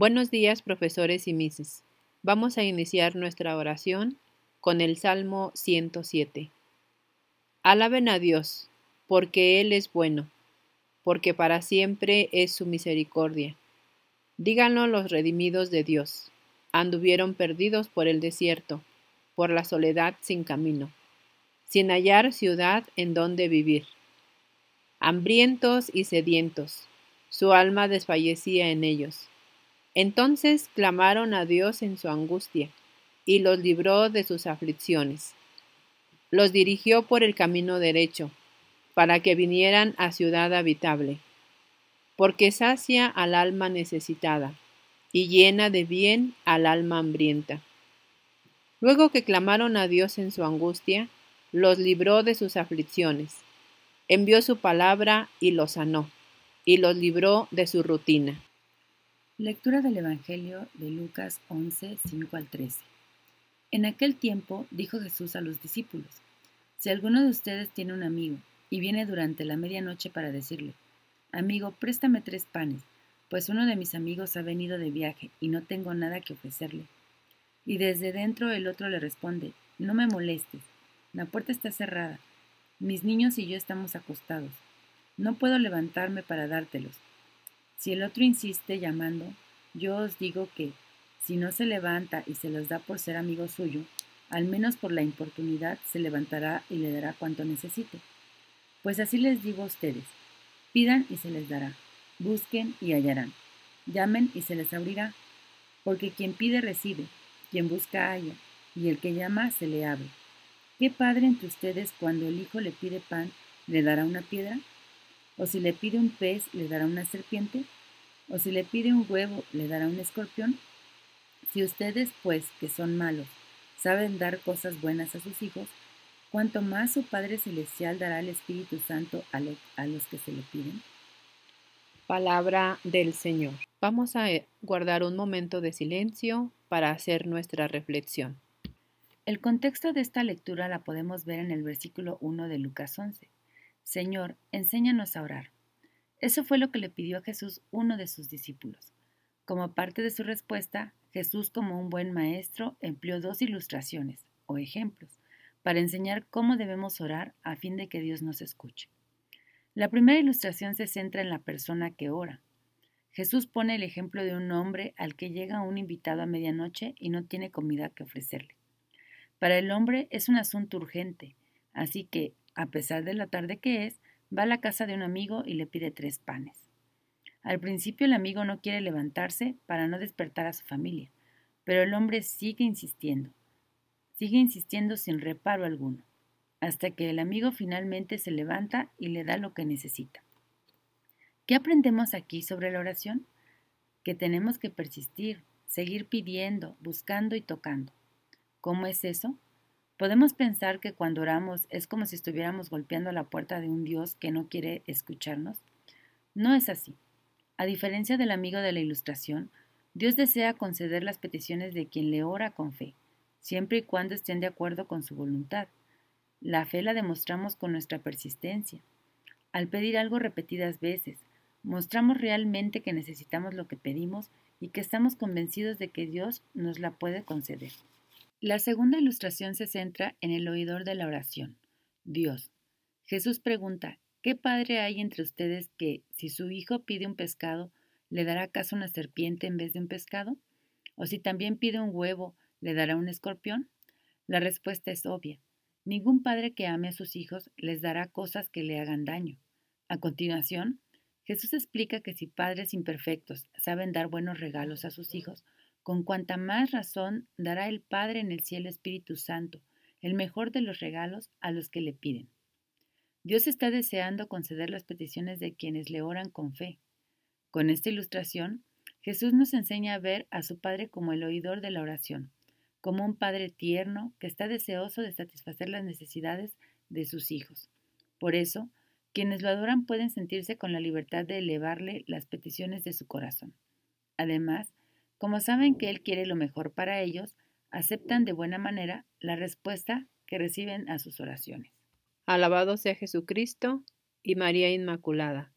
Buenos días, profesores y mises. Vamos a iniciar nuestra oración con el Salmo 107. Alaben a Dios, porque Él es bueno, porque para siempre es su misericordia. Díganlo los redimidos de Dios. Anduvieron perdidos por el desierto, por la soledad sin camino, sin hallar ciudad en donde vivir. Hambrientos y sedientos, su alma desfallecía en ellos entonces clamaron a Dios en su angustia, y los libró de sus aflicciones. Los dirigió por el camino derecho, para que vinieran a ciudad habitable, porque sacia al alma necesitada, y llena de bien al alma hambrienta. Luego que clamaron a Dios en su angustia, los libró de sus aflicciones, envió su palabra y los sanó, y los libró de su rutina. Lectura del Evangelio de Lucas 11, 5 al 13. En aquel tiempo dijo Jesús a los discípulos, Si alguno de ustedes tiene un amigo y viene durante la medianoche para decirle, Amigo, préstame tres panes, pues uno de mis amigos ha venido de viaje y no tengo nada que ofrecerle. Y desde dentro el otro le responde, No me molestes, la puerta está cerrada, mis niños y yo estamos acostados, no puedo levantarme para dártelos si el otro insiste llamando, yo os digo que, si no se levanta y se los da por ser amigo suyo, al menos por la importunidad se levantará y le dará cuanto necesite. Pues así les digo a ustedes, pidan y se les dará, busquen y hallarán, llamen y se les abrirá, porque quien pide recibe, quien busca halla, y el que llama se le abre. ¿Qué padre entre ustedes cuando el hijo le pide pan, le dará una piedra? ¿O si le pide un pez, le dará una serpiente? ¿O si le pide un huevo, le dará un escorpión? Si ustedes, pues, que son malos, saben dar cosas buenas a sus hijos, ¿cuánto más su Padre Celestial dará el Espíritu Santo a, a los que se le piden? Palabra del Señor. Vamos a eh, guardar un momento de silencio para hacer nuestra reflexión. El contexto de esta lectura la podemos ver en el versículo 1 de Lucas 11. Señor, enséñanos a orar. Eso fue lo que le pidió a Jesús uno de sus discípulos. Como parte de su respuesta, Jesús, como un buen maestro, empleó dos ilustraciones o ejemplos para enseñar cómo debemos orar a fin de que Dios nos escuche. La primera ilustración se centra en la persona que ora. Jesús pone el ejemplo de un hombre al que llega un invitado a medianoche y no tiene comida que ofrecerle. Para el hombre es un asunto urgente, así que a pesar de la tarde que es, va a la casa de un amigo y le pide tres panes. Al principio el amigo no quiere levantarse para no despertar a su familia, pero el hombre sigue insistiendo, sigue insistiendo sin reparo alguno, hasta que el amigo finalmente se levanta y le da lo que necesita. ¿Qué aprendemos aquí sobre la oración? Que tenemos que persistir, seguir pidiendo, buscando y tocando. ¿Cómo es eso? Podemos pensar que cuando oramos es como si estuviéramos golpeando la puerta de un Dios que no quiere escucharnos. No es así. A diferencia del amigo de la ilustración, Dios desea conceder las peticiones de quien le ora con fe, siempre y cuando estén de acuerdo con su voluntad. La fe la demostramos con nuestra persistencia. Al pedir algo repetidas veces, mostramos realmente que necesitamos lo que pedimos y que estamos convencidos de que Dios nos la puede conceder. La segunda ilustración se centra en el oidor de la oración, Dios. Jesús pregunta, ¿qué padre hay entre ustedes que, si su hijo pide un pescado, le dará acaso una serpiente en vez de un pescado? ¿O si también pide un huevo, le dará un escorpión? La respuesta es obvia. Ningún padre que ame a sus hijos les dará cosas que le hagan daño. A continuación, Jesús explica que si padres imperfectos saben dar buenos regalos a sus hijos, con cuanta más razón dará el Padre en el cielo Espíritu Santo, el mejor de los regalos a los que le piden. Dios está deseando conceder las peticiones de quienes le oran con fe. Con esta ilustración, Jesús nos enseña a ver a su Padre como el oidor de la oración, como un Padre tierno que está deseoso de satisfacer las necesidades de sus hijos. Por eso, quienes lo adoran pueden sentirse con la libertad de elevarle las peticiones de su corazón. Además, como saben que Él quiere lo mejor para ellos, aceptan de buena manera la respuesta que reciben a sus oraciones. Alabado sea Jesucristo y María Inmaculada.